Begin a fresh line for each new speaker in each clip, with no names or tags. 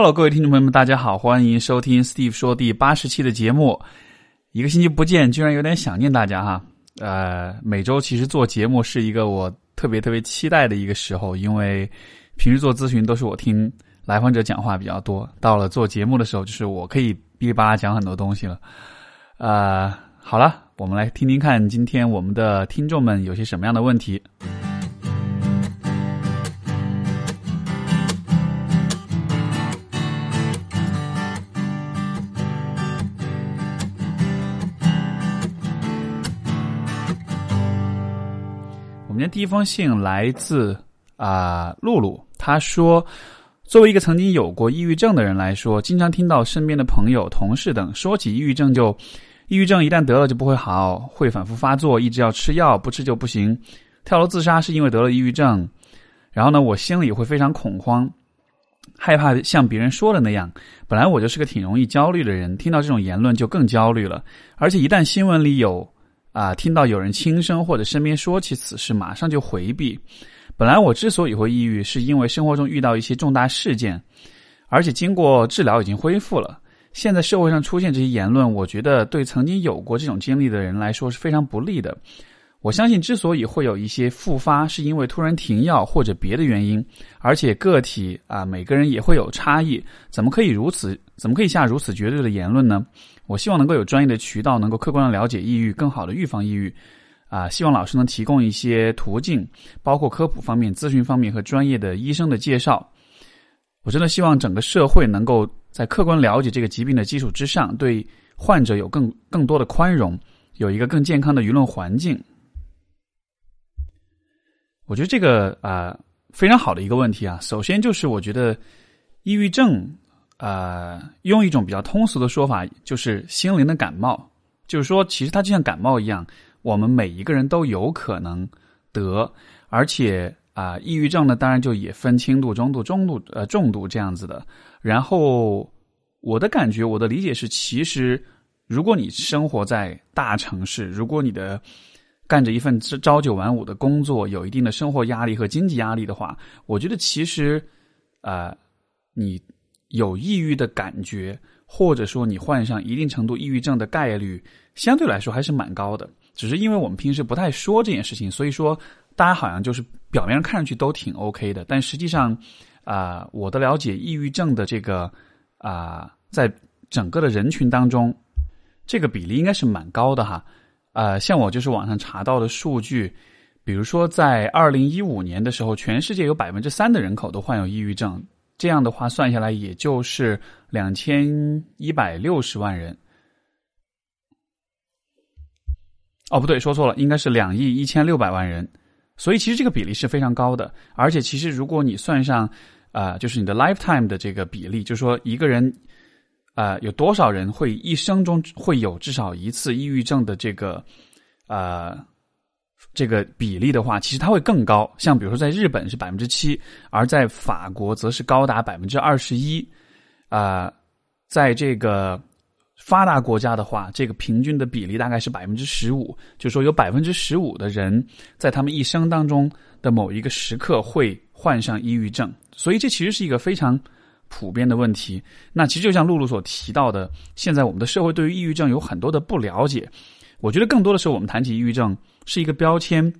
Hello，各位听众朋友们，大家好，欢迎收听 Steve 说第八十期的节目。一个星期不见，居然有点想念大家哈。呃，每周其实做节目是一个我特别特别期待的一个时候，因为平时做咨询都是我听来访者讲话比较多，到了做节目的时候，就是我可以哔哩吧啦讲很多东西了。呃，好了，我们来听听看今天我们的听众们有些什么样的问题。今天第一封信来自啊露露，她说，作为一个曾经有过抑郁症的人来说，经常听到身边的朋友、同事等说起抑郁症，就抑郁症一旦得了就不会好，会反复发作，一直要吃药，不吃就不行，跳楼自杀是因为得了抑郁症。然后呢，我心里会非常恐慌，害怕像别人说的那样。本来我就是个挺容易焦虑的人，听到这种言论就更焦虑了，而且一旦新闻里有。啊，听到有人轻声或者身边说起此事，马上就回避。本来我之所以会抑郁，是因为生活中遇到一些重大事件，而且经过治疗已经恢复了。现在社会上出现这些言论，我觉得对曾经有过这种经历的人来说是非常不利的。我相信，之所以会有一些复发，是因为突然停药或者别的原因。而且个体啊，每个人也会有差异，怎么可以如此？怎么可以下如此绝对的言论呢？我希望能够有专业的渠道，能够客观的了解抑郁，更好的预防抑郁。啊，希望老师能提供一些途径，包括科普方面、咨询方面和专业的医生的介绍。我真的希望整个社会能够在客观了解这个疾病的基础之上，对患者有更更多的宽容，有一个更健康的舆论环境。我觉得这个啊非常好的一个问题啊，首先就是我觉得抑郁症。呃，用一种比较通俗的说法，就是心灵的感冒。就是说，其实它就像感冒一样，我们每一个人都有可能得。而且啊，抑郁症呢，当然就也分轻度、中度、中度、呃重度这样子的。然后我的感觉，我的理解是，其实如果你生活在大城市，如果你的干着一份朝九晚五的工作，有一定的生活压力和经济压力的话，我觉得其实啊，你。有抑郁的感觉，或者说你患上一定程度抑郁症的概率，相对来说还是蛮高的。只是因为我们平时不太说这件事情，所以说大家好像就是表面上看上去都挺 OK 的，但实际上，啊，我的了解，抑郁症的这个啊，在整个的人群当中，这个比例应该是蛮高的哈。呃，像我就是网上查到的数据，比如说在二零一五年的时候，全世界有百分之三的人口都患有抑郁症。这样的话算下来，也就是两千一百六十万人。哦，不对，说错了，应该是两亿一千六百万人。所以其实这个比例是非常高的。而且其实如果你算上啊，就是你的 lifetime 的这个比例，就是说一个人呃有多少人会一生中会有至少一次抑郁症的这个呃。这个比例的话，其实它会更高。像比如说，在日本是百分之七，而在法国则是高达百分之二十一。啊，在这个发达国家的话，这个平均的比例大概是百分之十五。就是说有百分之十五的人在他们一生当中的某一个时刻会患上抑郁症，所以这其实是一个非常普遍的问题。那其实就像露露所提到的，现在我们的社会对于抑郁症有很多的不了解。我觉得更多的时候，我们谈起抑郁症是一个标签，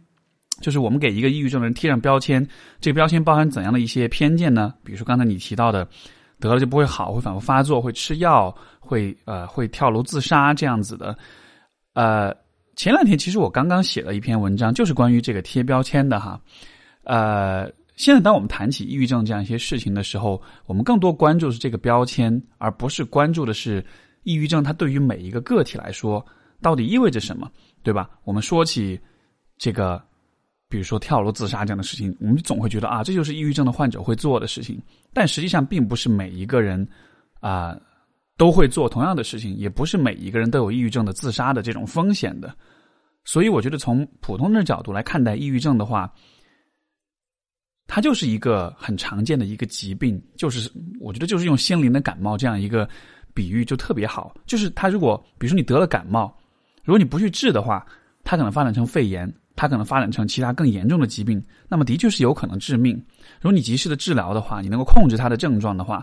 就是我们给一个抑郁症的人贴上标签。这个标签包含怎样的一些偏见呢？比如说刚才你提到的，得了就不会好，会反复发作，会吃药，会呃会跳楼自杀这样子的。呃，前两天其实我刚刚写了一篇文章，就是关于这个贴标签的哈。呃，现在当我们谈起抑郁症这样一些事情的时候，我们更多关注是这个标签，而不是关注的是抑郁症它对于每一个个体来说。到底意味着什么，对吧？我们说起这个，比如说跳楼自杀这样的事情，我们总会觉得啊，这就是抑郁症的患者会做的事情。但实际上，并不是每一个人啊都会做同样的事情，也不是每一个人都有抑郁症的自杀的这种风险的。所以，我觉得从普通的角度来看待抑郁症的话，它就是一个很常见的一个疾病，就是我觉得就是用心灵的感冒这样一个比喻就特别好。就是它如果比如说你得了感冒。如果你不去治的话，它可能发展成肺炎，它可能发展成其他更严重的疾病，那么的确是有可能致命。如果你及时的治疗的话，你能够控制它的症状的话，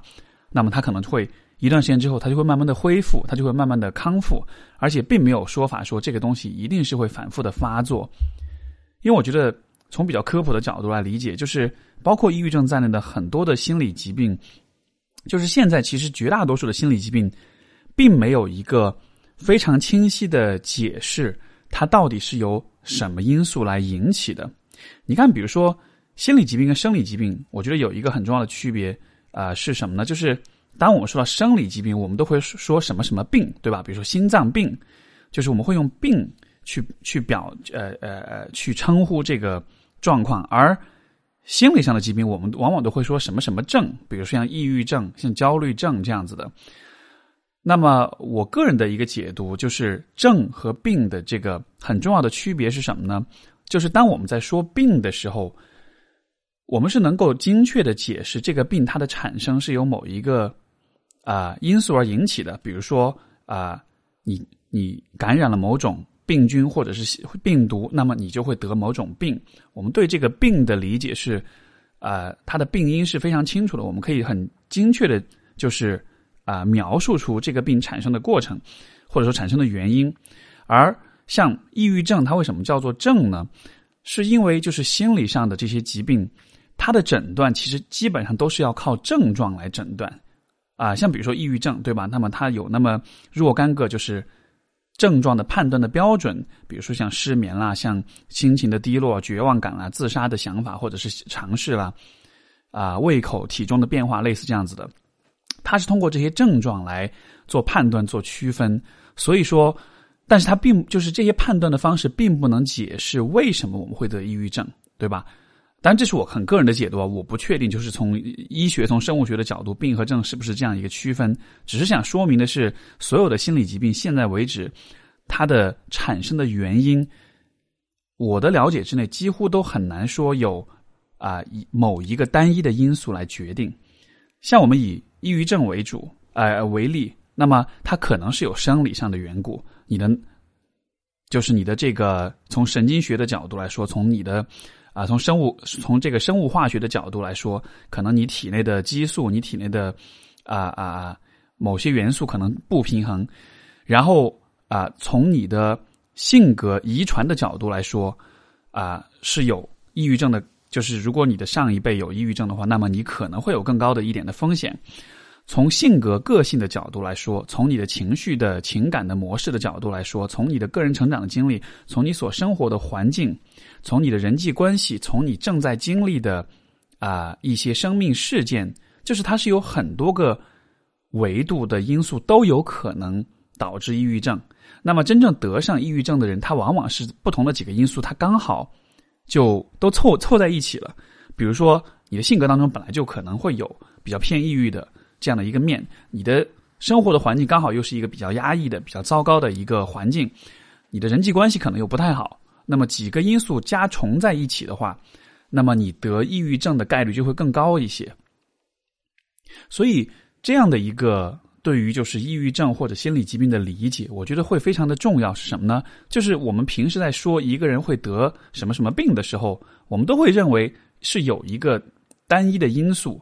那么它可能会一段时间之后，它就会慢慢的恢复，它就会慢慢的康复，而且并没有说法说这个东西一定是会反复的发作。因为我觉得从比较科普的角度来理解，就是包括抑郁症在内的很多的心理疾病，就是现在其实绝大多数的心理疾病，并没有一个非常清晰的解释，它到底是由什么因素来引起的。你看，比如说心理疾病跟生理疾病，我觉得有一个很重要的区别啊，是什么呢？就是当我们说到生理疾病，我们都会说什么什么病，对吧？比如说心脏病，就是我们会用病。去去表呃呃呃去称呼这个状况，而心理上的疾病，我们往往都会说什么什么症，比如说像抑郁症、像焦虑症这样子的。那么，我个人的一个解读就是，症和病的这个很重要的区别是什么呢？就是当我们在说病的时候，我们是能够精确的解释这个病它的产生是由某一个啊因素而引起的，比如说啊，你你感染了某种。病菌或者是病毒，那么你就会得某种病。我们对这个病的理解是，呃，它的病因是非常清楚的，我们可以很精确的，就是啊，描述出这个病产生的过程，或者说产生的原因。而像抑郁症，它为什么叫做症呢？是因为就是心理上的这些疾病，它的诊断其实基本上都是要靠症状来诊断。啊，像比如说抑郁症，对吧？那么它有那么若干个就是。症状的判断的标准，比如说像失眠啦，像心情的低落、绝望感啦、自杀的想法或者是尝试啦，啊，胃口、体重的变化，类似这样子的，它是通过这些症状来做判断、做区分。所以说，但是它并就是这些判断的方式，并不能解释为什么我们会得抑郁症，对吧？当然，这是我很个人的解读啊，我不确定，就是从医学、从生物学的角度，病和症是不是这样一个区分？只是想说明的是，所有的心理疾病，现在为止，它的产生的原因，我的了解之内，几乎都很难说有啊以某一个单一的因素来决定。像我们以抑郁症为主，呃为例，那么它可能是有生理上的缘故，你的就是你的这个从神经学的角度来说，从你的。啊，从生物从这个生物化学的角度来说，可能你体内的激素，你体内的啊啊某些元素可能不平衡，然后啊，从你的性格遗传的角度来说，啊是有抑郁症的，就是如果你的上一辈有抑郁症的话，那么你可能会有更高的一点的风险。从性格个性的角度来说，从你的情绪的情感的模式的角度来说，从你的个人成长的经历，从你所生活的环境，从你的人际关系，从你正在经历的啊一些生命事件，就是它是有很多个维度的因素都有可能导致抑郁症。那么真正得上抑郁症的人，他往往是不同的几个因素，他刚好就都凑凑在一起了。比如说，你的性格当中本来就可能会有比较偏抑郁的。这样的一个面，你的生活的环境刚好又是一个比较压抑的、比较糟糕的一个环境，你的人际关系可能又不太好，那么几个因素加重在一起的话，那么你得抑郁症的概率就会更高一些。所以，这样的一个对于就是抑郁症或者心理疾病的理解，我觉得会非常的重要。是什么呢？就是我们平时在说一个人会得什么什么病的时候，我们都会认为是有一个单一的因素。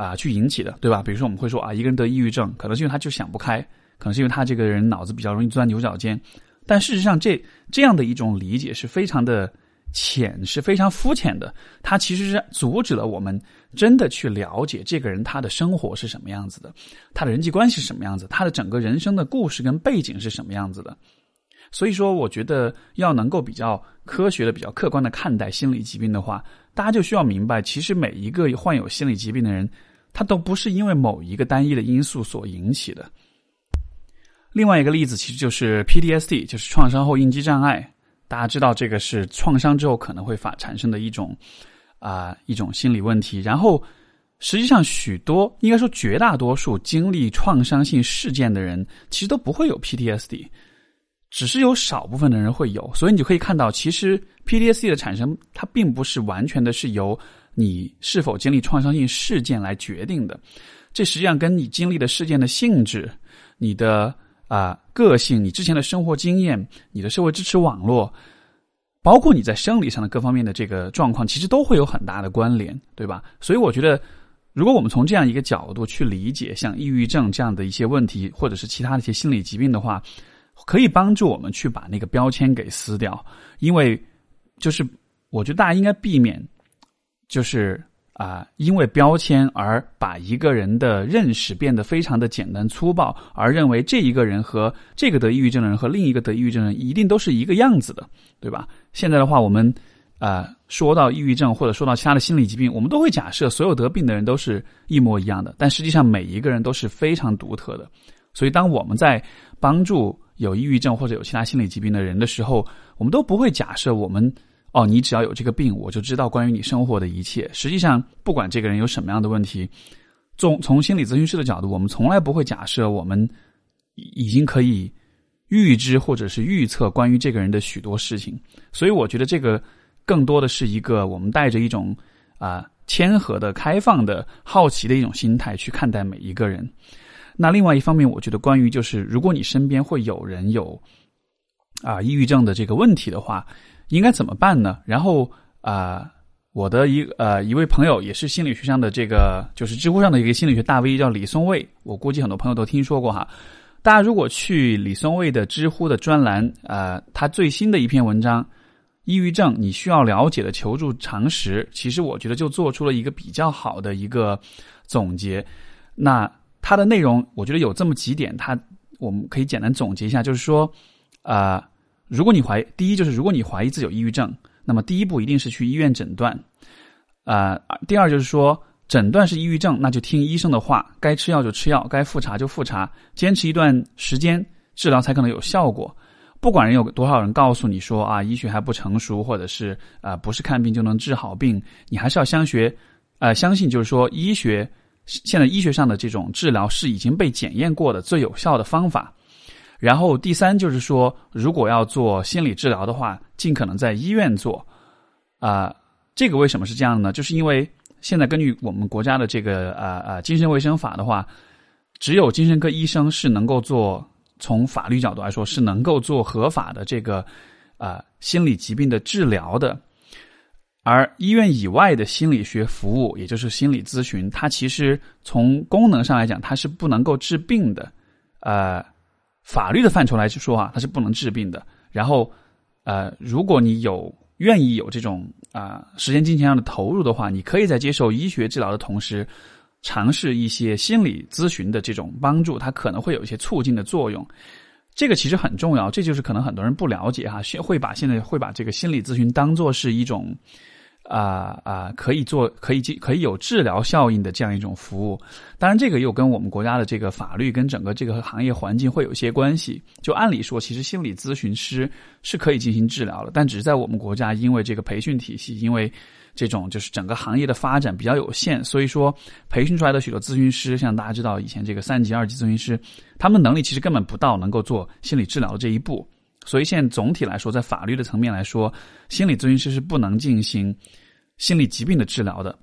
啊，去引起的，对吧？比如说，我们会说啊，一个人得抑郁症，可能是因为他就想不开，可能是因为他这个人脑子比较容易钻牛角尖。但事实上，这这样的一种理解是非常的浅，是非常肤浅的。它其实是阻止了我们真的去了解这个人他的生活是什么样子的，他的人际关系是什么样子，他的整个人生的故事跟背景是什么样子的。所以说，我觉得要能够比较科学的、比较客观的看待心理疾病的话，大家就需要明白，其实每一个患有心理疾病的人。它都不是因为某一个单一的因素所引起的。另外一个例子其实就是 PTSD，就是创伤后应激障碍。大家知道这个是创伤之后可能会发产生的一种啊一种心理问题。然后实际上许多应该说绝大多数经历创伤性事件的人其实都不会有 PTSD，只是有少部分的人会有。所以你就可以看到，其实 PTSD 的产生它并不是完全的是由你是否经历创伤性事件来决定的，这实际上跟你经历的事件的性质、你的啊个性、你之前的生活经验、你的社会支持网络，包括你在生理上的各方面的这个状况，其实都会有很大的关联，对吧？所以我觉得，如果我们从这样一个角度去理解像抑郁症这样的一些问题，或者是其他的一些心理疾病的话，可以帮助我们去把那个标签给撕掉。因为就是我觉得大家应该避免，就是啊，因为标签而把一个人的认识变得非常的简单粗暴，而认为这一个人和这个得抑郁症的人和另一个得抑郁症的人一定都是一个样子的，对吧？现在的话，我们。啊，说到抑郁症或者说到其他的心理疾病，我们都会假设所有得病的人都是一模一样的，但实际上每一个人都是非常独特的。所以，当我们在帮助有抑郁症或者有其他心理疾病的人的时候，我们都不会假设我们哦，你只要有这个病，我就知道关于你生活的一切。实际上，不管这个人有什么样的问题，从从心理咨询师的角度，我们从来不会假设我们已经可以预知或者是预测关于这个人的许多事情。所以，我觉得这个。更多的是一个我们带着一种啊谦和的、开放的、好奇的一种心态去看待每一个人。那另外一方面，我觉得关于就是如果你身边会有人有啊抑郁症的这个问题的话，应该怎么办呢？然后啊，我的一呃一位朋友也是心理学上的这个就是知乎上的一个心理学大 V 叫李松蔚，我估计很多朋友都听说过哈。大家如果去李松蔚的知乎的专栏啊，他最新的一篇文章。抑郁症，你需要了解的求助常识，其实我觉得就做出了一个比较好的一个总结。那它的内容，我觉得有这么几点，它我们可以简单总结一下，就是说，啊，如果你怀，第一就是如果你怀疑自己有抑郁症，那么第一步一定是去医院诊断。啊，第二就是说，诊断是抑郁症，那就听医生的话，该吃药就吃药，该复查就复查，坚持一段时间治疗才可能有效果。不管人有多少人告诉你说啊，医学还不成熟，或者是啊，不是看病就能治好病，你还是要相学，呃，相信就是说，医学现在医学上的这种治疗是已经被检验过的最有效的方法。然后第三就是说，如果要做心理治疗的话，尽可能在医院做。啊，这个为什么是这样呢？就是因为现在根据我们国家的这个啊啊精神卫生法的话，只有精神科医生是能够做。从法律角度来说，是能够做合法的这个啊心理疾病的治疗的，而医院以外的心理学服务，也就是心理咨询，它其实从功能上来讲，它是不能够治病的。呃，法律的范畴来说啊，它是不能治病的。然后，呃，如果你有愿意有这种啊时间金钱上的投入的话，你可以在接受医学治疗的同时。尝试一些心理咨询的这种帮助，它可能会有一些促进的作用。这个其实很重要，这就是可能很多人不了解哈，会把现在会把这个心理咨询当做是一种啊啊可以做可以进可以有治疗效应的这样一种服务。当然，这个又跟我们国家的这个法律跟整个这个行业环境会有一些关系。就按理说，其实心理咨询师是可以进行治疗的，但只是在我们国家，因为这个培训体系，因为。这种就是整个行业的发展比较有限，所以说培训出来的许多咨询师，像大家知道以前这个三级、二级咨询师，他们能力其实根本不到能够做心理治疗的这一步。所以现在总体来说，在法律的层面来说，心理咨询师是不能进行心理疾病的治疗的。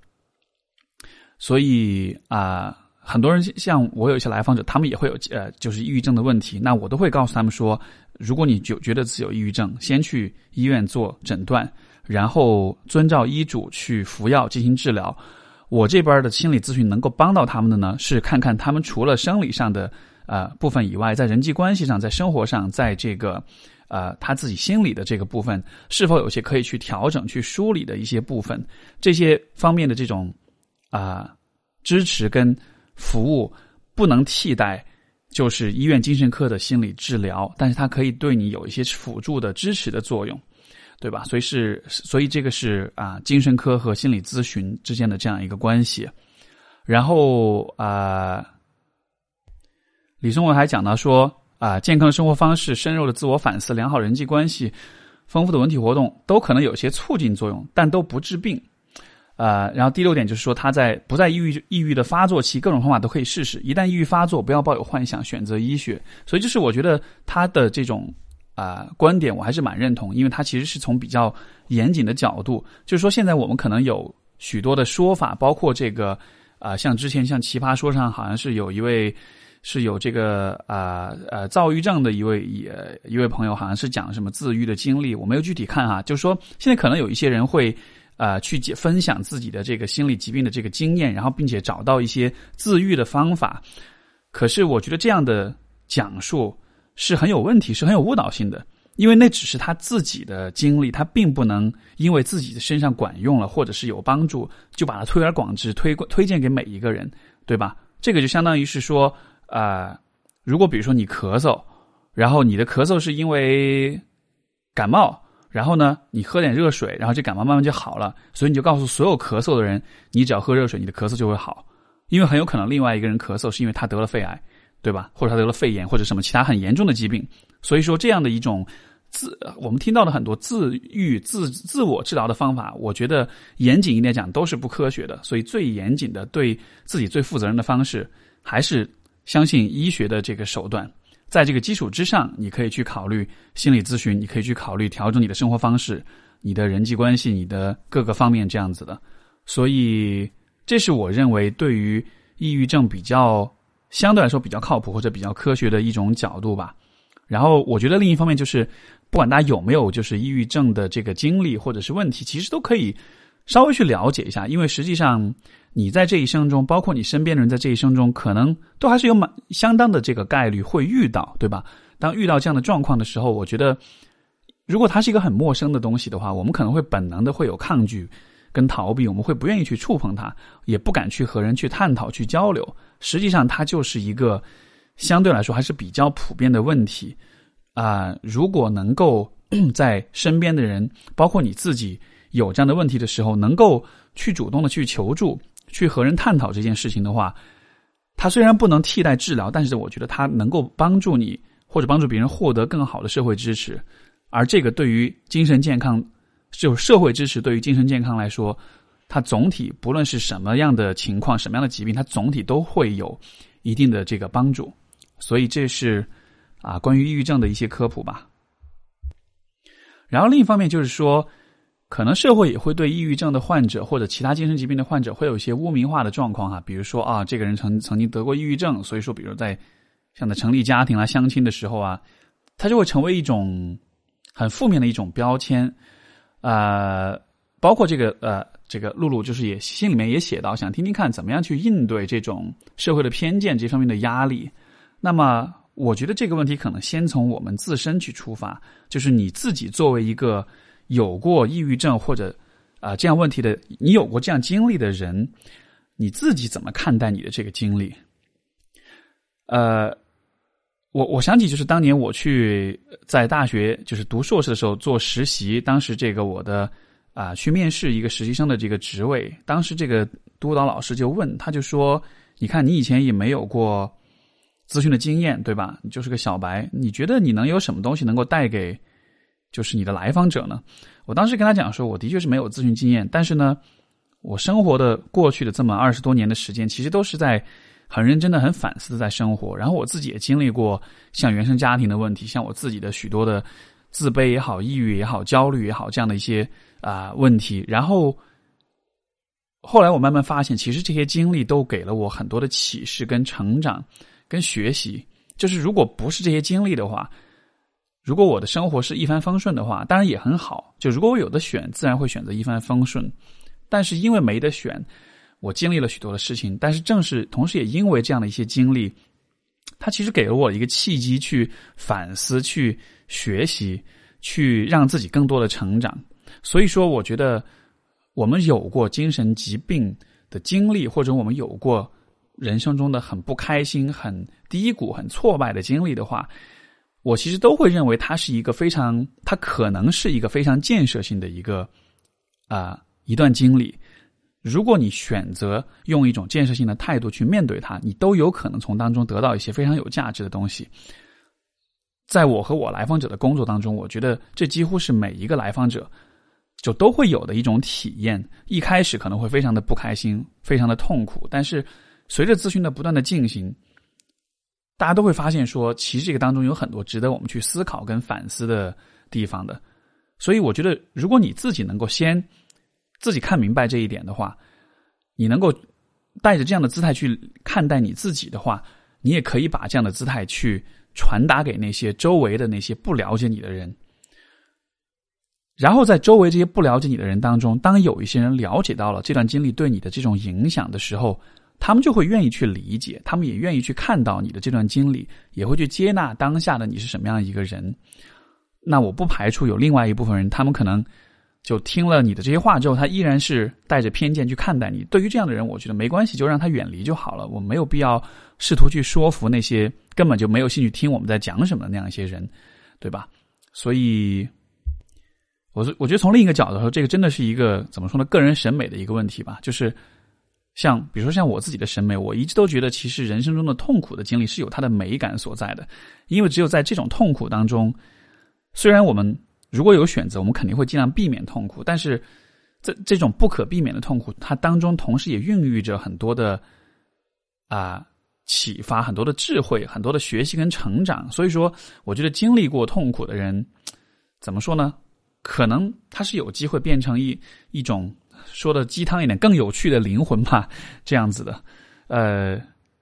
所以啊，很多人像我有一些来访者，他们也会有呃，就是抑郁症的问题，那我都会告诉他们说，如果你就觉得自己有抑郁症，先去医院做诊断。然后遵照医嘱去服药进行治疗。我这边的心理咨询能够帮到他们的呢，是看看他们除了生理上的呃部分以外，在人际关系上、在生活上，在这个呃他自己心理的这个部分，是否有些可以去调整、去梳理的一些部分。这些方面的这种啊支持跟服务不能替代，就是医院精神科的心理治疗，但是它可以对你有一些辅助的支持的作用。对吧？所以是，所以这个是啊，精神科和心理咨询之间的这样一个关系。然后啊，李松文还讲到说啊，健康生活方式、深入的自我反思、良好人际关系、丰富的文体活动，都可能有些促进作用，但都不治病。呃，然后第六点就是说，他在不在抑郁抑郁的发作期，各种方法都可以试试。一旦抑郁发作，不要抱有幻想，选择医学。所以就是我觉得他的这种。啊，观点我还是蛮认同，因为他其实是从比较严谨的角度，就是说现在我们可能有许多的说法，包括这个啊，像之前像奇葩说上好像是有一位是有这个啊呃躁郁症的一位也一位朋友，好像是讲什么自愈的经历，我没有具体看哈，就是说现在可能有一些人会呃去解分享自己的这个心理疾病的这个经验，然后并且找到一些自愈的方法。可是我觉得这样的讲述是很有问题，是很有误导性的。因为那只是他自己的经历，他并不能因为自己的身上管用了，或者是有帮助，就把它推而广之，推推荐给每一个人，对吧？这个就相当于是说，啊，如果比如说你咳嗽，然后你的咳嗽是因为感冒，然后呢，你喝点热水，然后这感冒慢慢就好了，所以你就告诉所有咳嗽的人，你只要喝热水，你的咳嗽就会好，因为很有可能另外一个人咳嗽是因为他得了肺癌，对吧？或者他得了肺炎，或者什么其他很严重的疾病，所以说这样的一种。自我们听到的很多自愈、自自我治疗的方法，我觉得严谨一点讲都是不科学的。所以最严谨的、对自己最负责任的方式，还是相信医学的这个手段。在这个基础之上，你可以去考虑心理咨询，你可以去考虑调整你的生活方式、你的人际关系、你的各个方面这样子的。所以，这是我认为对于抑郁症比较相对来说比较靠谱或者比较科学的一种角度吧。然后，我觉得另一方面就是。不管大家有没有就是抑郁症的这个经历或者是问题，其实都可以稍微去了解一下，因为实际上你在这一生中，包括你身边的人在这一生中，可能都还是有蛮相当的这个概率会遇到，对吧？当遇到这样的状况的时候，我觉得如果它是一个很陌生的东西的话，我们可能会本能的会有抗拒跟逃避，我们会不愿意去触碰它，也不敢去和人去探讨去交流。实际上，它就是一个相对来说还是比较普遍的问题。啊，如果能够在身边的人，包括你自己有这样的问题的时候，能够去主动的去求助，去和人探讨这件事情的话，它虽然不能替代治疗，但是我觉得它能够帮助你或者帮助别人获得更好的社会支持，而这个对于精神健康，就社会支持对于精神健康来说，它总体不论是什么样的情况、什么样的疾病，它总体都会有一定的这个帮助，所以这是。啊，关于抑郁症的一些科普吧。然后另一方面就是说，可能社会也会对抑郁症的患者或者其他精神疾病的患者会有一些污名化的状况哈。比如说啊，这个人曾曾经得过抑郁症，所以说，比如在像在成立家庭啊、相亲的时候啊，他就会成为一种很负面的一种标签。呃，包括这个呃，这个露露就是也心里面也写到，想听听看怎么样去应对这种社会的偏见这方面的压力。那么。我觉得这个问题可能先从我们自身去出发，就是你自己作为一个有过抑郁症或者啊这样问题的，你有过这样经历的人，你自己怎么看待你的这个经历？呃，我我想起就是当年我去在大学就是读硕士的时候做实习，当时这个我的啊去面试一个实习生的这个职位，当时这个督导老师就问，他就说：“你看你以前也没有过。”咨询的经验，对吧？你就是个小白，你觉得你能有什么东西能够带给，就是你的来访者呢？我当时跟他讲说，我的确是没有咨询经验，但是呢，我生活的过去的这么二十多年的时间，其实都是在很认真的、很反思的在生活。然后我自己也经历过像原生家庭的问题，像我自己的许多的自卑也好、抑郁也好、焦虑也好这样的一些啊问题。然后后来我慢慢发现，其实这些经历都给了我很多的启示跟成长。跟学习，就是如果不是这些经历的话，如果我的生活是一帆风顺的话，当然也很好。就如果我有的选，自然会选择一帆风顺。但是因为没得选，我经历了许多的事情。但是正是同时也因为这样的一些经历，它其实给了我一个契机去反思、去学习、去让自己更多的成长。所以说，我觉得我们有过精神疾病的经历，或者我们有过。人生中的很不开心、很低谷、很挫败的经历的话，我其实都会认为它是一个非常，它可能是一个非常建设性的一个啊一段经历。如果你选择用一种建设性的态度去面对它，你都有可能从当中得到一些非常有价值的东西。在我和我来访者的工作当中，我觉得这几乎是每一个来访者就都会有的一种体验。一开始可能会非常的不开心，非常的痛苦，但是。随着咨询的不断的进行，大家都会发现说，其实这个当中有很多值得我们去思考跟反思的地方的。所以，我觉得如果你自己能够先自己看明白这一点的话，你能够带着这样的姿态去看待你自己的话，你也可以把这样的姿态去传达给那些周围的那些不了解你的人。然后在周围这些不了解你的人当中，当有一些人了解到了这段经历对你的这种影响的时候，他们就会愿意去理解，他们也愿意去看到你的这段经历，也会去接纳当下的你是什么样一个人。那我不排除有另外一部分人，他们可能就听了你的这些话之后，他依然是带着偏见去看待你。对于这样的人，我觉得没关系，就让他远离就好了。我没有必要试图去说服那些根本就没有兴趣听我们在讲什么的那样一些人，对吧？所以。我是我觉得从另一个角度说，这个真的是一个怎么说呢？个人审美的一个问题吧。就是像比如说像我自己的审美，我一直都觉得，其实人生中的痛苦的经历是有它的美感所在的。因为只有在这种痛苦当中，虽然我们如果有选择，我们肯定会尽量避免痛苦，但是这这种不可避免的痛苦，它当中同时也孕育着很多的啊启发，很多的智慧，很多的学习跟成长。所以说，我觉得经历过痛苦的人，怎么说呢？可能他是有机会变成一一种说的鸡汤一点更有趣的灵魂吧，这样子的。呃，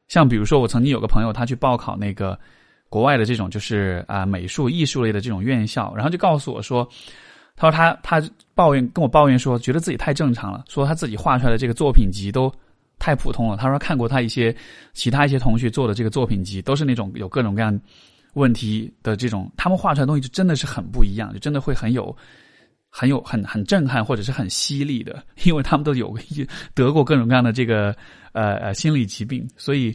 像比如说我曾经有个朋友，他去报考那个国外的这种就是啊美术艺术类的这种院校，然后就告诉我说，他说他他抱怨跟我抱怨说，觉得自己太正常了，说他自己画出来的这个作品集都太普通了。他说看过他一些其他一些同学做的这个作品集，都是那种有各种各样。问题的这种，他们画出来的东西就真的是很不一样，就真的会很有、很有、很很震撼，或者是很犀利的，因为他们都有得过各种各样的这个呃呃心理疾病，所以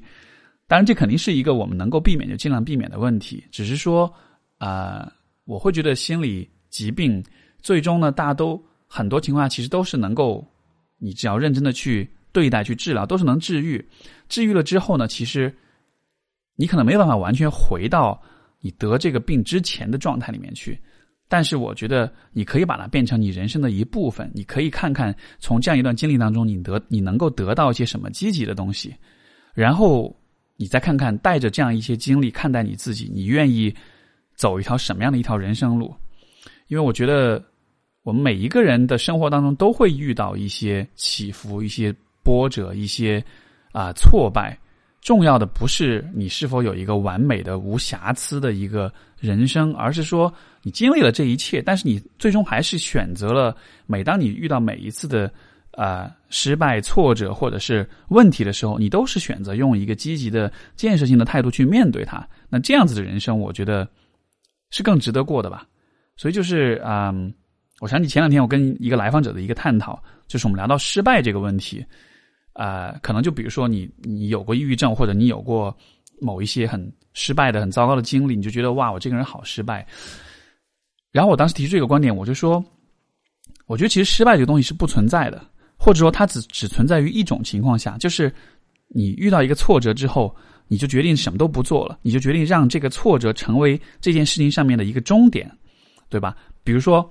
当然这肯定是一个我们能够避免就尽量避免的问题。只是说啊，我会觉得心理疾病最终呢，大家都很多情况下其实都是能够，你只要认真的去对待、去治疗，都是能治愈。治愈了之后呢，其实你可能没有办法完全回到。你得这个病之前的状态里面去，但是我觉得你可以把它变成你人生的一部分。你可以看看从这样一段经历当中，你得你能够得到一些什么积极的东西，然后你再看看带着这样一些经历看待你自己，你愿意走一条什么样的一条人生路？因为我觉得我们每一个人的生活当中都会遇到一些起伏、一些波折、一些啊挫败。重要的不是你是否有一个完美的、无瑕疵的一个人生，而是说你经历了这一切，但是你最终还是选择了。每当你遇到每一次的啊失败、挫折或者是问题的时候，你都是选择用一个积极的、建设性的态度去面对它。那这样子的人生，我觉得是更值得过的吧。所以就是啊，我想起前两天我跟一个来访者的一个探讨，就是我们聊到失败这个问题。啊，可能就比如说你，你有过抑郁症，或者你有过某一些很失败的、很糟糕的经历，你就觉得哇，我这个人好失败。然后我当时提出这个观点，我就说，我觉得其实失败这个东西是不存在的，或者说它只只存在于一种情况下，就是你遇到一个挫折之后，你就决定什么都不做了，你就决定让这个挫折成为这件事情上面的一个终点，对吧？比如说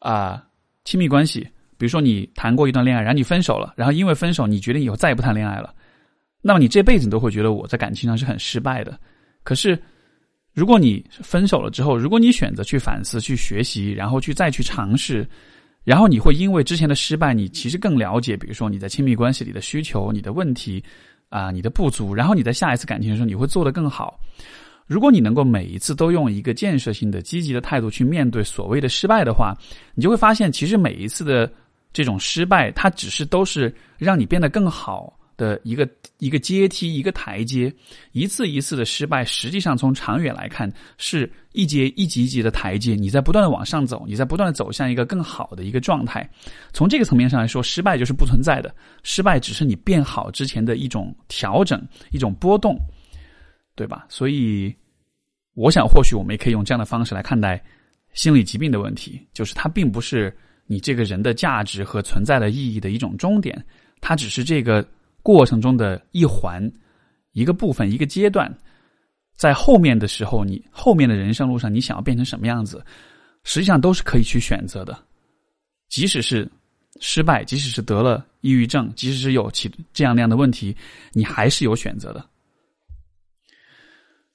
啊，亲密关系。比如说你谈过一段恋爱，然后你分手了，然后因为分手，你决定以后再也不谈恋爱了，那么你这辈子都会觉得我在感情上是很失败的。可是，如果你分手了之后，如果你选择去反思、去学习，然后去再去尝试，然后你会因为之前的失败，你其实更了解，比如说你在亲密关系里的需求、你的问题啊、你的不足，然后你在下一次感情的时候，你会做得更好。如果你能够每一次都用一个建设性的、积极的态度去面对所谓的失败的话，你就会发现，其实每一次的。这种失败，它只是都是让你变得更好的一个一个阶梯，一个台阶。一次一次的失败，实际上从长远来看，是一阶一级一级的台阶。你在不断的往上走，你在不断的走向一个更好的一个状态。从这个层面上来说，失败就是不存在的。失败只是你变好之前的一种调整，一种波动，对吧？所以，我想或许我们也可以用这样的方式来看待心理疾病的问题，就是它并不是。你这个人的价值和存在的意义的一种终点，它只是这个过程中的一环、一个部分、一个阶段。在后面的时候，你后面的人生路上，你想要变成什么样子，实际上都是可以去选择的。即使是失败，即使是得了抑郁症，即使是有其这样那样的问题，你还是有选择的。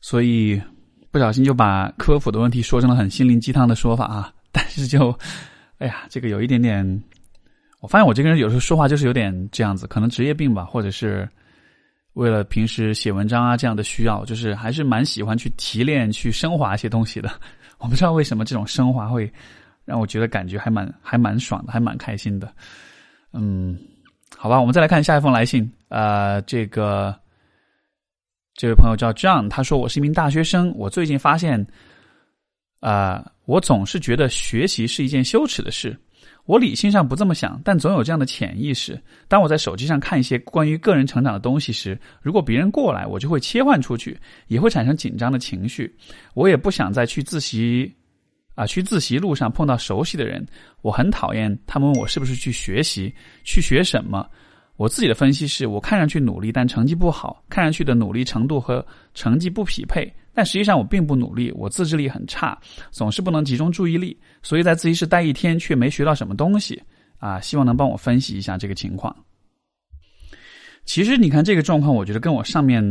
所以不小心就把科普的问题说成了很心灵鸡汤的说法啊，但是就。哎呀，这个有一点点，我发现我这个人有时候说话就是有点这样子，可能职业病吧，或者是为了平时写文章啊这样的需要，就是还是蛮喜欢去提炼、去升华一些东西的。我不知道为什么这种升华会让我觉得感觉还蛮还蛮爽的，还蛮开心的。嗯，好吧，我们再来看下一封来信。呃，这个这位朋友叫 John，他说我是一名大学生，我最近发现，啊，我总是觉得学习是一件羞耻的事。我理性上不这么想，但总有这样的潜意识。当我在手机上看一些关于个人成长的东西时，如果别人过来，我就会切换出去，也会产生紧张的情绪。我也不想再去自习，啊，去自习路上碰到熟悉的人。我很讨厌他们问我是不是去学习，去学什么。我自己的分析是我看上去努力，但成绩不好，看上去的努力程度和成绩不匹配。但实际上我并不努力，我自制力很差，总是不能集中注意力，所以在自习室待一天却没学到什么东西啊！希望能帮我分析一下这个情况。其实你看这个状况，我觉得跟我上面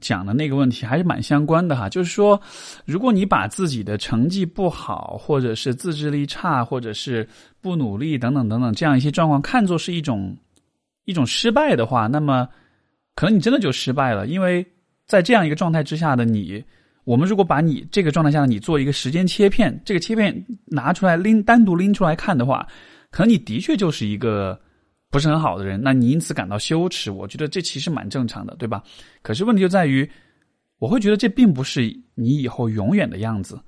讲的那个问题还是蛮相关的哈。就是说，如果你把自己的成绩不好，或者是自制力差，或者是不努力等等等等这样一些状况看作是一种一种失败的话，那么可能你真的就失败了，因为在这样一个状态之下的你。我们如果把你这个状态下的你做一个时间切片，这个切片拿出来拎单独拎出来看的话，可能你的确就是一个不是很好的人，那你因此感到羞耻，我觉得这其实蛮正常的，对吧？可是问题就在于，我会觉得这并不是你以后永远的样子。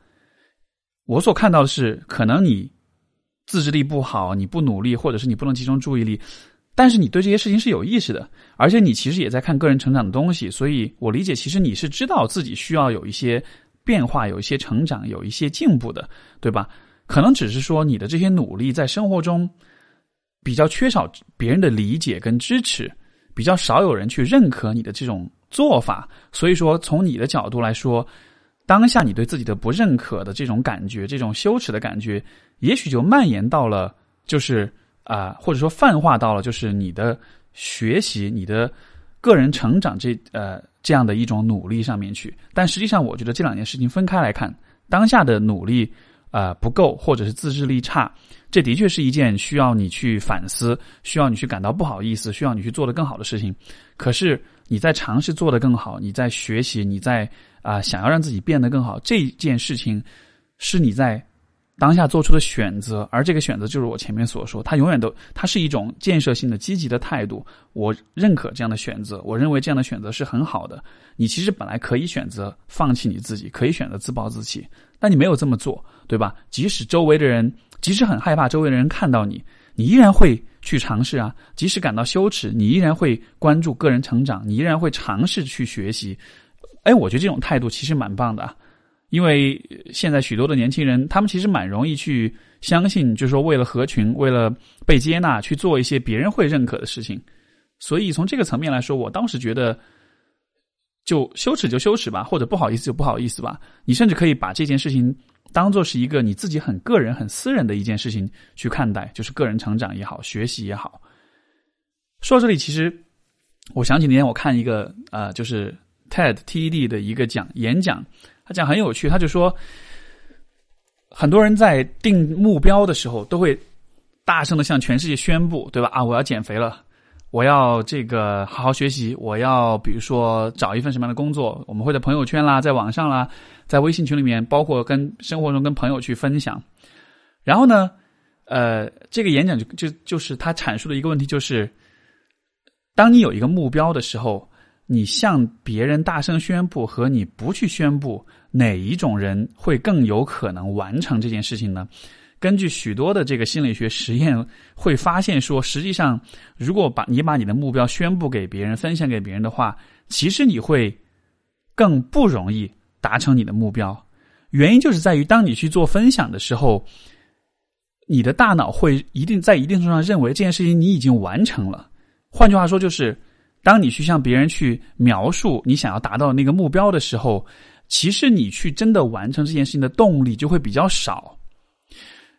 我所看到的是，可能你自制力不好，你不努力，或者是你不能集中注意力。但是你对这些事情是有意识的，而且你其实也在看个人成长的东西，所以我理解，其实你是知道自己需要有一些变化、有一些成长、有一些进步的，对吧？可能只是说你的这些努力在生活中比较缺少别人的理解跟支持，比较少有人去认可你的这种做法，所以说从你的角度来说，当下你对自己的不认可的这种感觉、这种羞耻的感觉，也许就蔓延到了就是。啊，或者说泛化到了就是你的学习、你的个人成长这呃这样的一种努力上面去。但实际上，我觉得这两件事情分开来看，当下的努力啊不够，或者是自制力差，这的确是一件需要你去反思、需要你去感到不好意思、需要你去做的更好的事情。可是你在尝试做得更好，你在学习，你在啊想要让自己变得更好，这件事情是你在。当下做出的选择，而这个选择就是我前面所说，它永远都，它是一种建设性的、积极的态度。我认可这样的选择，我认为这样的选择是很好的。你其实本来可以选择放弃你自己，可以选择自暴自弃，但你没有这么做，对吧？即使周围的人，即使很害怕周围的人看到你，你依然会去尝试啊。即使感到羞耻，你依然会关注个人成长，你依然会尝试去学习。哎，我觉得这种态度其实蛮棒的。因为现在许多的年轻人，他们其实蛮容易去相信，就是说为了合群、为了被接纳，去做一些别人会认可的事情。所以从这个层面来说，我当时觉得，就羞耻就羞耻吧，或者不好意思就不好意思吧。你甚至可以把这件事情当做是一个你自己很个人、很私人的一件事情去看待，就是个人成长也好，学习也好。说到这里，其实我想起那天我看一个呃，就是 TED TED 的一个讲演讲。他讲很有趣，他就说，很多人在定目标的时候都会大声的向全世界宣布，对吧？啊，我要减肥了，我要这个好好学习，我要比如说找一份什么样的工作？我们会在朋友圈啦，在网上啦，在微信群里面，包括跟生活中跟朋友去分享。然后呢，呃，这个演讲就就就是他阐述的一个问题，就是当你有一个目标的时候。你向别人大声宣布和你不去宣布，哪一种人会更有可能完成这件事情呢？根据许多的这个心理学实验会发现说，实际上，如果把你把你的目标宣布给别人、分享给别人的话，其实你会更不容易达成你的目标。原因就是在于，当你去做分享的时候，你的大脑会一定在一定程度上认为这件事情你已经完成了。换句话说，就是。当你去向别人去描述你想要达到那个目标的时候，其实你去真的完成这件事情的动力就会比较少。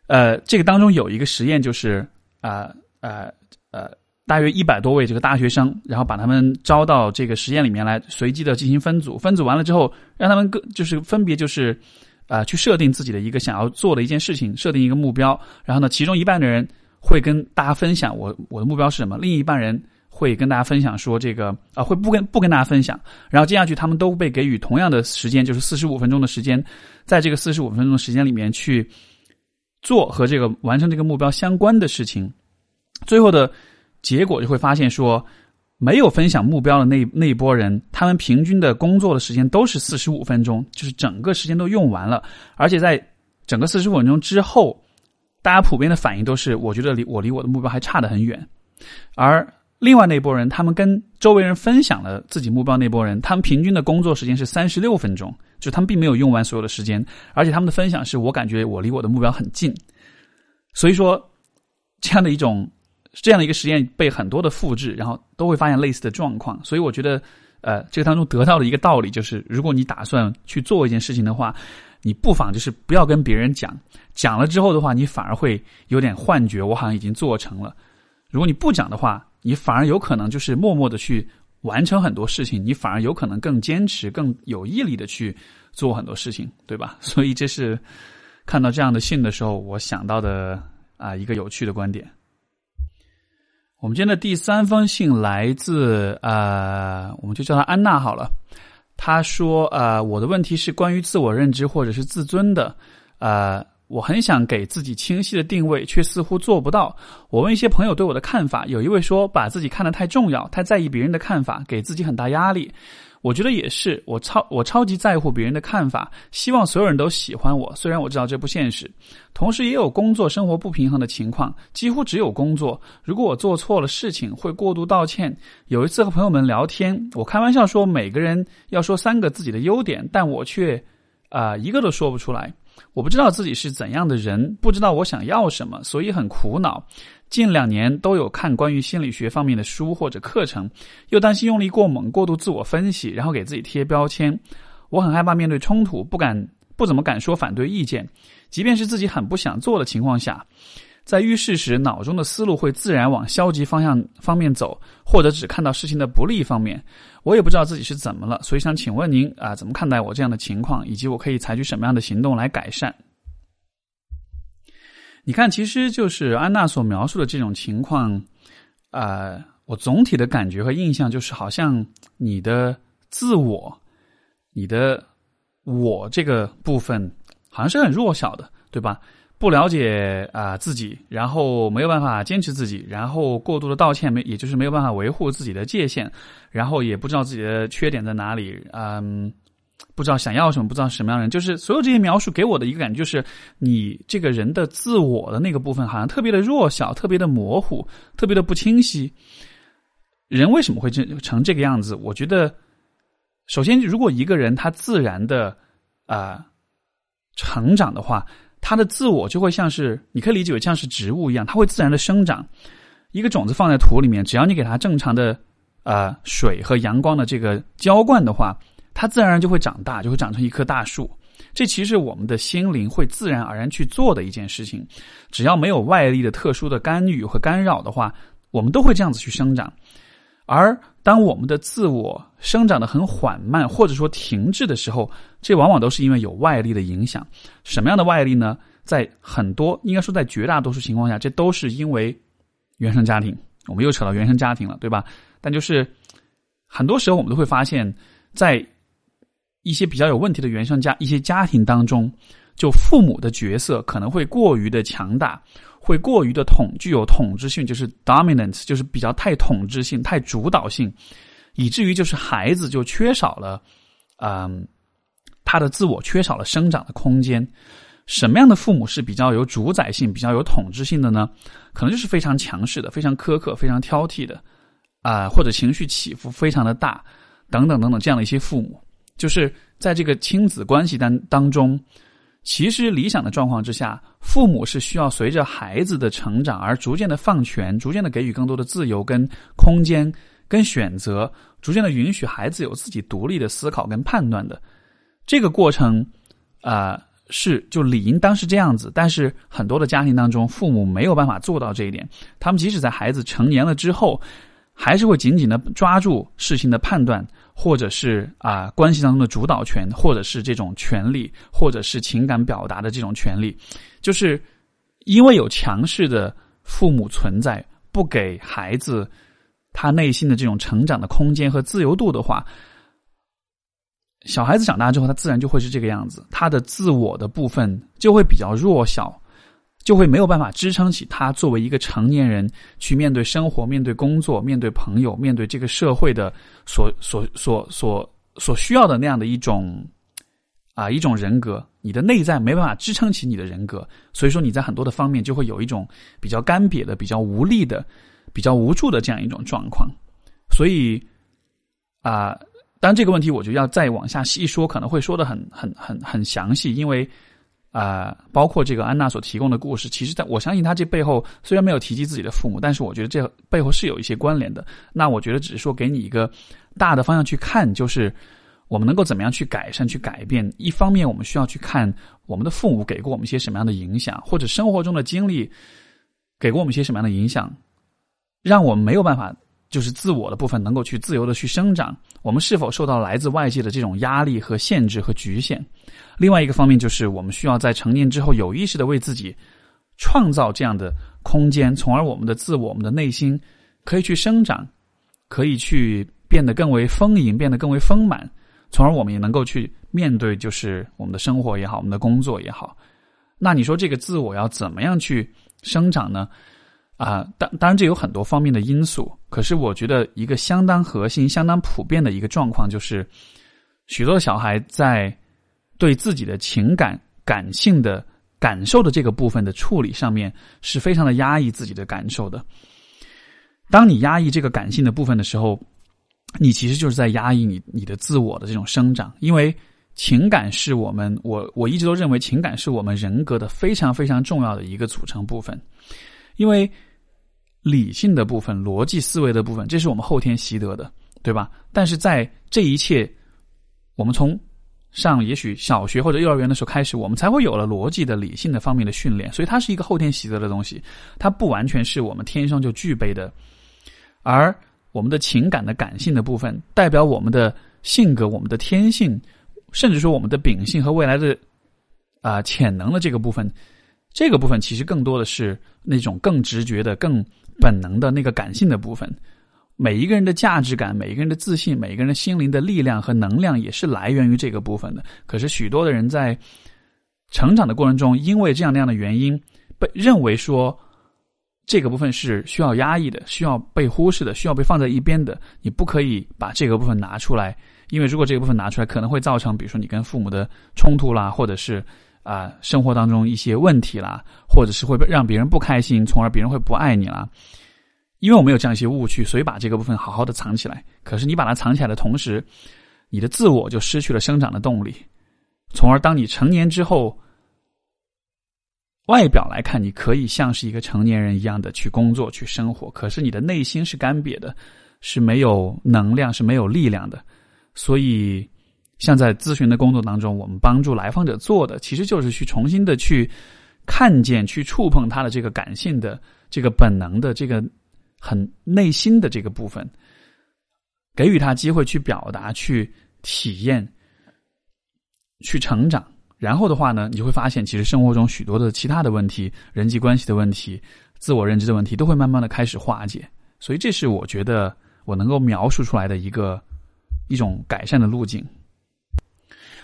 呃，这个当中有一个实验，就是啊呃呃，大约一百多位这个大学生，然后把他们招到这个实验里面来，随机的进行分组。分组完了之后，让他们各就是分别就是啊去设定自己的一个想要做的一件事情，设定一个目标。然后呢，其中一半的人会跟大家分享我我的目标是什么，另一半人。会跟大家分享说这个啊，会不跟不跟大家分享，然后接下去他们都被给予同样的时间，就是四十五分钟的时间，在这个四十五分钟的时间里面去做和这个完成这个目标相关的事情，最后的结果就会发现说，没有分享目标的那那一波人，他们平均的工作的时间都是四十五分钟，就是整个时间都用完了，而且在整个四十五分钟之后，大家普遍的反应都是，我觉得离我离我的目标还差得很远，而。另外那波人，他们跟周围人分享了自己目标那波人，他们平均的工作时间是三十六分钟，就他们并没有用完所有的时间，而且他们的分享是我感觉我离我的目标很近，所以说这样的一种这样的一个实验被很多的复制，然后都会发现类似的状况，所以我觉得呃这个当中得到的一个道理就是，如果你打算去做一件事情的话，你不妨就是不要跟别人讲，讲了之后的话，你反而会有点幻觉，我好像已经做成了。如果你不讲的话，你反而有可能就是默默的去完成很多事情，你反而有可能更坚持、更有毅力的去做很多事情，对吧？所以这是看到这样的信的时候，我想到的啊一个有趣的观点。我们今天的第三封信来自啊，我们就叫他安娜好了。他说啊，我的问题是关于自我认知或者是自尊的啊。我很想给自己清晰的定位，却似乎做不到。我问一些朋友对我的看法，有一位说把自己看得太重要，太在意别人的看法，给自己很大压力。我觉得也是，我超我超级在乎别人的看法，希望所有人都喜欢我。虽然我知道这不现实，同时也有工作生活不平衡的情况，几乎只有工作。如果我做错了事情，会过度道歉。有一次和朋友们聊天，我开玩笑说每个人要说三个自己的优点，但我却啊一个都说不出来。我不知道自己是怎样的人，不知道我想要什么，所以很苦恼。近两年都有看关于心理学方面的书或者课程，又担心用力过猛、过度自我分析，然后给自己贴标签。我很害怕面对冲突，不敢、不怎么敢说反对意见，即便是自己很不想做的情况下。在遇事时，脑中的思路会自然往消极方向方面走，或者只看到事情的不利方面。我也不知道自己是怎么了，所以想请问您啊，怎么看待我这样的情况，以及我可以采取什么样的行动来改善？你看，其实就是安娜所描述的这种情况，啊，我总体的感觉和印象就是，好像你的自我、你的我这个部分，好像是很弱小的，对吧？不了解啊自己，然后没有办法坚持自己，然后过度的道歉没，也就是没有办法维护自己的界限，然后也不知道自己的缺点在哪里，嗯，不知道想要什么，不知道什么样的人，就是所有这些描述给我的一个感觉就是，你这个人的自我的那个部分好像特别的弱小，特别的模糊，特别的不清晰。人为什么会这成这个样子？我觉得，首先，如果一个人他自然的啊成长的话。它的自我就会像是，你可以理解为像是植物一样，它会自然的生长。一个种子放在土里面，只要你给它正常的呃水和阳光的这个浇灌的话，它自然而然就会长大，就会长成一棵大树。这其实我们的心灵会自然而然去做的一件事情。只要没有外力的特殊的干预和干扰的话，我们都会这样子去生长。而当我们的自我生长的很缓慢，或者说停滞的时候，这往往都是因为有外力的影响。什么样的外力呢？在很多，应该说在绝大多数情况下，这都是因为原生家庭。我们又扯到原生家庭了，对吧？但就是很多时候，我们都会发现，在一些比较有问题的原生家一些家庭当中，就父母的角色可能会过于的强大。会过于的统具有统治性，就是 dominance，就是比较太统治性、太主导性，以至于就是孩子就缺少了，嗯，他的自我缺少了生长的空间。什么样的父母是比较有主宰性、比较有统治性的呢？可能就是非常强势的、非常苛刻、非常挑剔的，啊，或者情绪起伏非常的大，等等等等这样的一些父母，就是在这个亲子关系当当中。其实理想的状况之下，父母是需要随着孩子的成长而逐渐的放权，逐渐的给予更多的自由跟空间跟选择，逐渐的允许孩子有自己独立的思考跟判断的。这个过程，啊，是就理应当是这样子。但是很多的家庭当中，父母没有办法做到这一点。他们即使在孩子成年了之后，还是会紧紧的抓住事情的判断。或者是啊，关系当中的主导权，或者是这种权利，或者是情感表达的这种权利，就是因为有强势的父母存在，不给孩子他内心的这种成长的空间和自由度的话，小孩子长大之后，他自然就会是这个样子，他的自我的部分就会比较弱小。就会没有办法支撑起他作为一个成年人去面对生活、面对工作、面对朋友、面对这个社会的所所所所所需要的那样的一种啊一种人格。你的内在没办法支撑起你的人格，所以说你在很多的方面就会有一种比较干瘪的、比较无力的、比较无助的这样一种状况。所以啊，当然这个问题我就要再往下细说，可能会说的很很很很详细，因为。啊，包括这个安娜所提供的故事，其实在我相信她这背后虽然没有提及自己的父母，但是我觉得这背后是有一些关联的。那我觉得只是说给你一个大的方向去看，就是我们能够怎么样去改善、去改变。一方面，我们需要去看我们的父母给过我们一些什么样的影响，或者生活中的经历给过我们一些什么样的影响，让我们没有办法就是自我的部分能够去自由的去生长。我们是否受到来自外界的这种压力和限制和局限？另外一个方面就是，我们需要在成年之后有意识的为自己创造这样的空间，从而我们的自我、我们的内心可以去生长，可以去变得更为丰盈，变得更为丰满，从而我们也能够去面对，就是我们的生活也好，我们的工作也好。那你说这个自我要怎么样去生长呢？啊，当当然这有很多方面的因素，可是我觉得一个相当核心、相当普遍的一个状况就是，许多小孩在。对自己的情感、感性的感受的这个部分的处理上面，是非常的压抑自己的感受的。当你压抑这个感性的部分的时候，你其实就是在压抑你你的自我的这种生长。因为情感是我们，我我一直都认为情感是我们人格的非常非常重要的一个组成部分。因为理性的部分、逻辑思维的部分，这是我们后天习得的，对吧？但是在这一切，我们从上也许小学或者幼儿园的时候开始，我们才会有了逻辑的理性的方面的训练，所以它是一个后天习得的东西，它不完全是我们天生就具备的。而我们的情感的感性的部分，代表我们的性格、我们的天性，甚至说我们的秉性和未来的啊潜能的这个部分，这个部分其实更多的是那种更直觉的、更本能的那个感性的部分。每一个人的价值感，每一个人的自信，每一个人的心灵的力量和能量，也是来源于这个部分的。可是许多的人在成长的过程中，因为这样那样的原因，被认为说这个部分是需要压抑的，需要被忽视的，需要被放在一边的。你不可以把这个部分拿出来，因为如果这个部分拿出来，可能会造成，比如说你跟父母的冲突啦，或者是啊生活当中一些问题啦，或者是会让别人不开心，从而别人会不爱你啦。因为我们有这样一些误区，所以把这个部分好好的藏起来。可是你把它藏起来的同时，你的自我就失去了生长的动力，从而当你成年之后，外表来看，你可以像是一个成年人一样的去工作、去生活。可是你的内心是干瘪的，是没有能量、是没有力量的。所以，像在咨询的工作当中，我们帮助来访者做的，其实就是去重新的去看见、去触碰他的这个感性的、这个本能的这个。很内心的这个部分，给予他机会去表达、去体验、去成长。然后的话呢，你就会发现，其实生活中许多的其他的问题、人际关系的问题、自我认知的问题，都会慢慢的开始化解。所以，这是我觉得我能够描述出来的一个一种改善的路径。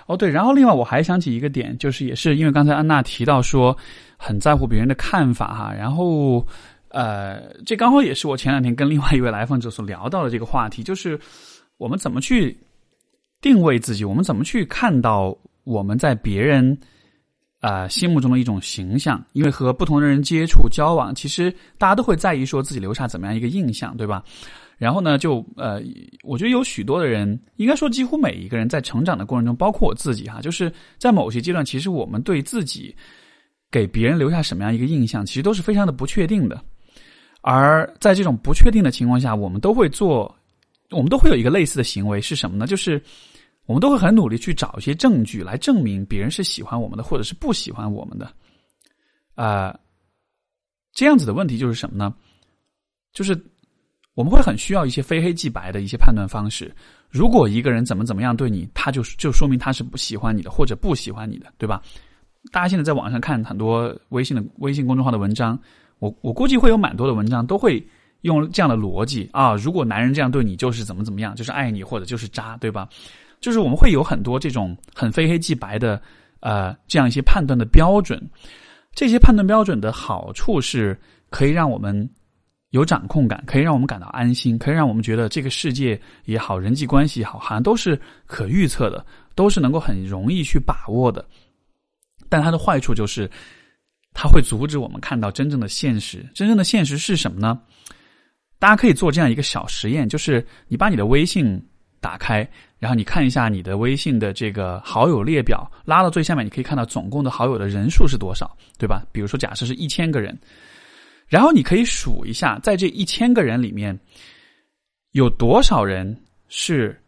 哦，对，然后另外我还想起一个点，就是也是因为刚才安娜提到说很在乎别人的看法哈，然后。呃，这刚好也是我前两天跟另外一位来访者所聊到的这个话题，就是我们怎么去定位自己，我们怎么去看到我们在别人啊心目中的一种形象？因为和不同的人接触交往，其实大家都会在意说自己留下怎么样一个印象，对吧？然后呢，就呃，我觉得有许多的人，应该说几乎每一个人在成长的过程中，包括我自己哈，就是在某些阶段，其实我们对自己给别人留下什么样一个印象，其实都是非常的不确定的。而在这种不确定的情况下，我们都会做，我们都会有一个类似的行为是什么呢？就是我们都会很努力去找一些证据来证明别人是喜欢我们的，或者是不喜欢我们的。啊，这样子的问题就是什么呢？就是我们会很需要一些非黑即白的一些判断方式。如果一个人怎么怎么样对你，他就就说明他是不喜欢你的，或者不喜欢你的，对吧？大家现在在网上看很多微信的微信公众号的文章。我我估计会有蛮多的文章都会用这样的逻辑啊，如果男人这样对你，就是怎么怎么样，就是爱你或者就是渣，对吧？就是我们会有很多这种很非黑即白的呃这样一些判断的标准。这些判断标准的好处是可以让我们有掌控感，可以让我们感到安心，可以让我们觉得这个世界也好，人际关系也好，好像都是可预测的，都是能够很容易去把握的。但它的坏处就是，它会阻止我们看到真正的现实。真正的现实是什么呢？大家可以做这样一个小实验，就是你把你的微信打开，然后你看一下你的微信的这个好友列表，拉到最下面，你可以看到总共的好友的人数是多少，对吧？比如说，假设是一千个人，然后你可以数一下，在这一千个人里面，有多少人是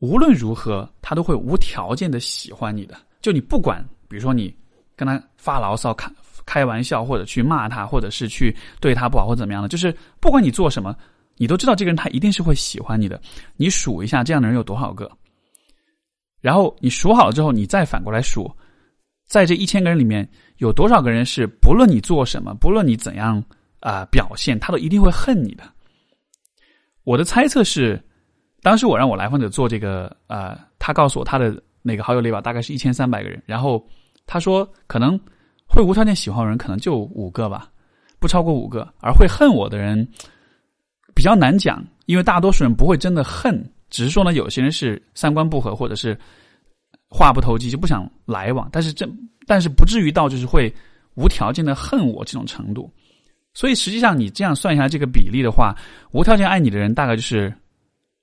无论如何他都会无条件的喜欢你的，就你不管，比如说你跟他发牢骚，开。开玩笑，或者去骂他，或者是去对他不好，或怎么样的，就是不管你做什么，你都知道这个人他一定是会喜欢你的。你数一下这样的人有多少个，然后你数好了之后，你再反过来数，在这一千个人里面有多少个人是不论你做什么，不论你怎样啊表现，他都一定会恨你的。我的猜测是，当时我让我来访者做这个，呃，他告诉我他的那个好友列表大概是一千三百个人，然后他说可能。会无条件喜欢的人可能就五个吧，不超过五个。而会恨我的人比较难讲，因为大多数人不会真的恨，只是说呢，有些人是三观不合，或者是话不投机，就不想来往。但是这，但是不至于到就是会无条件的恨我这种程度。所以实际上你这样算一下这个比例的话，无条件爱你的人大概就是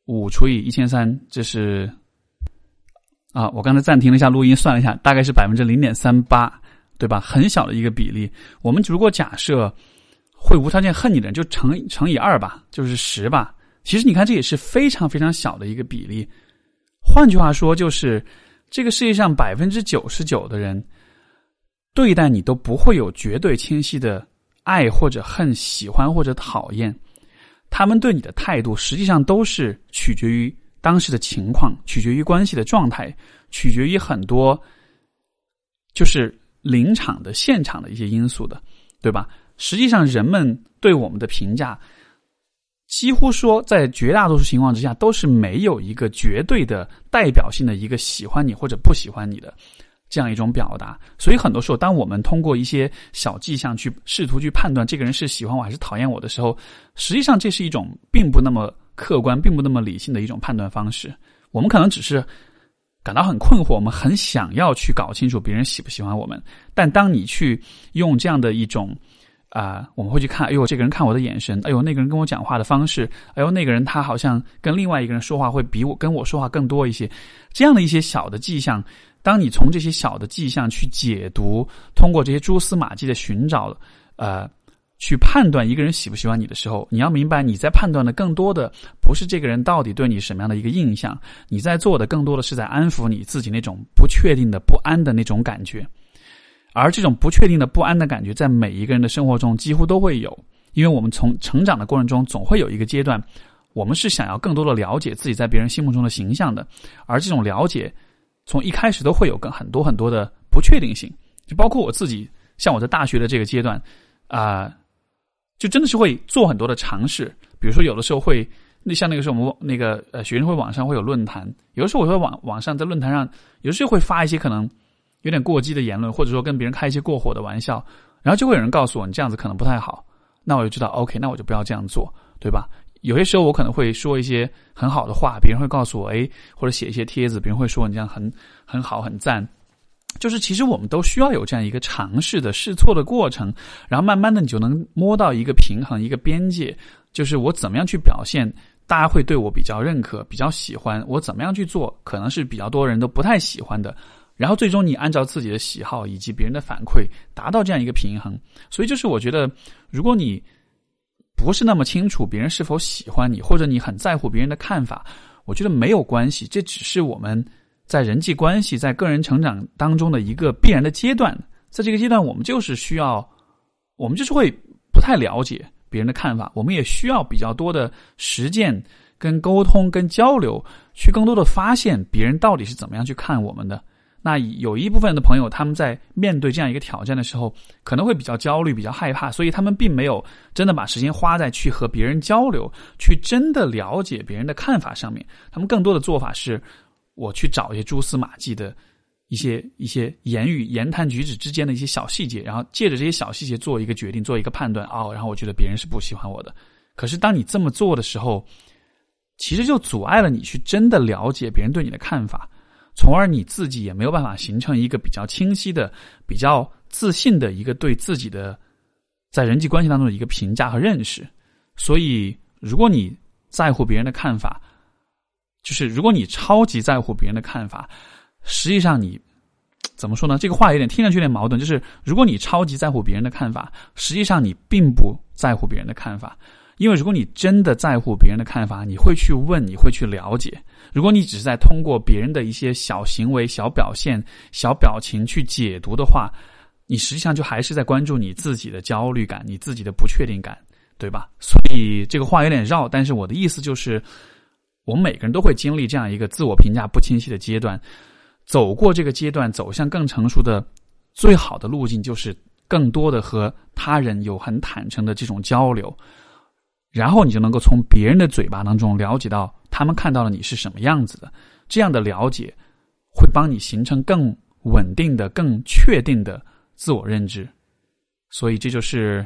五除以一千三，这是啊，我刚才暂停了一下录音，算了一下，大概是百分之零点三八。对吧？很小的一个比例。我们如果假设会无条件恨你的人，就乘乘以二吧，就是十吧。其实你看，这也是非常非常小的一个比例。换句话说，就是这个世界上百分之九十九的人对待你都不会有绝对清晰的爱或者恨、喜欢或者讨厌。他们对你的态度，实际上都是取决于当时的情况，取决于关系的状态，取决于很多，就是。临场的现场的一些因素的，对吧？实际上，人们对我们的评价，几乎说在绝大多数情况之下，都是没有一个绝对的代表性的一个喜欢你或者不喜欢你的这样一种表达。所以，很多时候，当我们通过一些小迹象去试图去判断这个人是喜欢我还是讨厌我的时候，实际上这是一种并不那么客观、并不那么理性的一种判断方式。我们可能只是。感到很困惑，我们很想要去搞清楚别人喜不喜欢我们，但当你去用这样的一种啊，我们会去看，哎呦，这个人看我的眼神，哎呦，那个人跟我讲话的方式，哎呦，那个人他好像跟另外一个人说话会比我跟我说话更多一些，这样的一些小的迹象，当你从这些小的迹象去解读，通过这些蛛丝马迹的寻找，呃。去判断一个人喜不喜欢你的时候，你要明白你在判断的更多的不是这个人到底对你什么样的一个印象，你在做的更多的是在安抚你自己那种不确定的不安的那种感觉，而这种不确定的不安的感觉在每一个人的生活中几乎都会有，因为我们从成长的过程中总会有一个阶段，我们是想要更多的了解自己在别人心目中的形象的，而这种了解从一开始都会有跟很多很多的不确定性，就包括我自己，像我在大学的这个阶段啊。就真的是会做很多的尝试，比如说有的时候会，那像那个时候我们那个呃学生会网上会有论坛，有的时候我会网网上在论坛上，有的时候会发一些可能有点过激的言论，或者说跟别人开一些过火的玩笑，然后就会有人告诉我你这样子可能不太好，那我就知道 OK，那我就不要这样做，对吧？有些时候我可能会说一些很好的话，别人会告诉我哎，或者写一些帖子，别人会说你这样很很好很赞。就是其实我们都需要有这样一个尝试的试错的过程，然后慢慢的你就能摸到一个平衡一个边界，就是我怎么样去表现，大家会对我比较认可比较喜欢，我怎么样去做可能是比较多人都不太喜欢的，然后最终你按照自己的喜好以及别人的反馈达到这样一个平衡。所以就是我觉得，如果你不是那么清楚别人是否喜欢你，或者你很在乎别人的看法，我觉得没有关系，这只是我们。在人际关系、在个人成长当中的一个必然的阶段，在这个阶段，我们就是需要，我们就是会不太了解别人的看法，我们也需要比较多的实践、跟沟通、跟交流，去更多的发现别人到底是怎么样去看我们的。那有一部分的朋友，他们在面对这样一个挑战的时候，可能会比较焦虑、比较害怕，所以他们并没有真的把时间花在去和别人交流、去真的了解别人的看法上面。他们更多的做法是。我去找一些蛛丝马迹的一些一些言语、言谈举止之间的一些小细节，然后借着这些小细节做一个决定，做一个判断。哦，然后我觉得别人是不喜欢我的。可是当你这么做的时候，其实就阻碍了你去真的了解别人对你的看法，从而你自己也没有办法形成一个比较清晰的、比较自信的一个对自己的在人际关系当中的一个评价和认识。所以，如果你在乎别人的看法，就是如果你超级在乎别人的看法，实际上你怎么说呢？这个话有点听上去有点矛盾。就是如果你超级在乎别人的看法，实际上你并不在乎别人的看法。因为如果你真的在乎别人的看法，你会去问，你会去了解。如果你只是在通过别人的一些小行为、小表现、小表情去解读的话，你实际上就还是在关注你自己的焦虑感、你自己的不确定感，对吧？所以这个话有点绕，但是我的意思就是，我们每个人都会经历这样一个自我评价不清晰的阶段。走过这个阶段，走向更成熟的最好的路径，就是更多的和他人有很坦诚的这种交流。然后你就能够从别人的嘴巴当中了解到他们看到了你是什么样子的，这样的了解会帮你形成更稳定的、更确定的自我认知。所以这就是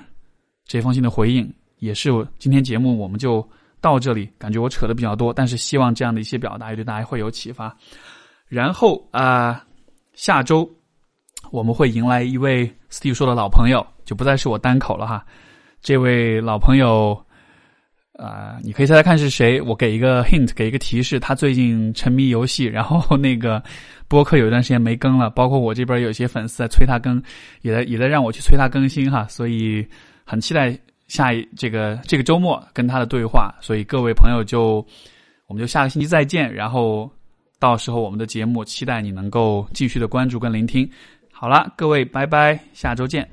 这封信的回应，也是今天节目我们就到这里。感觉我扯的比较多，但是希望这样的一些表达也对大家会有启发。然后啊，下周我们会迎来一位 Steve 说的老朋友，就不再是我单口了哈。这位老朋友。啊，你可以猜猜看是谁？我给一个 hint，给一个提示。他最近沉迷游戏，然后那个播客有一段时间没更了。包括我这边有些粉丝在催他更，也在也在让我去催他更新哈。所以很期待下一这个这个周末跟他的对话。所以各位朋友就我们就下个星期再见。然后到时候我们的节目期待你能够继续的关注跟聆听。好了，各位拜拜，下周见。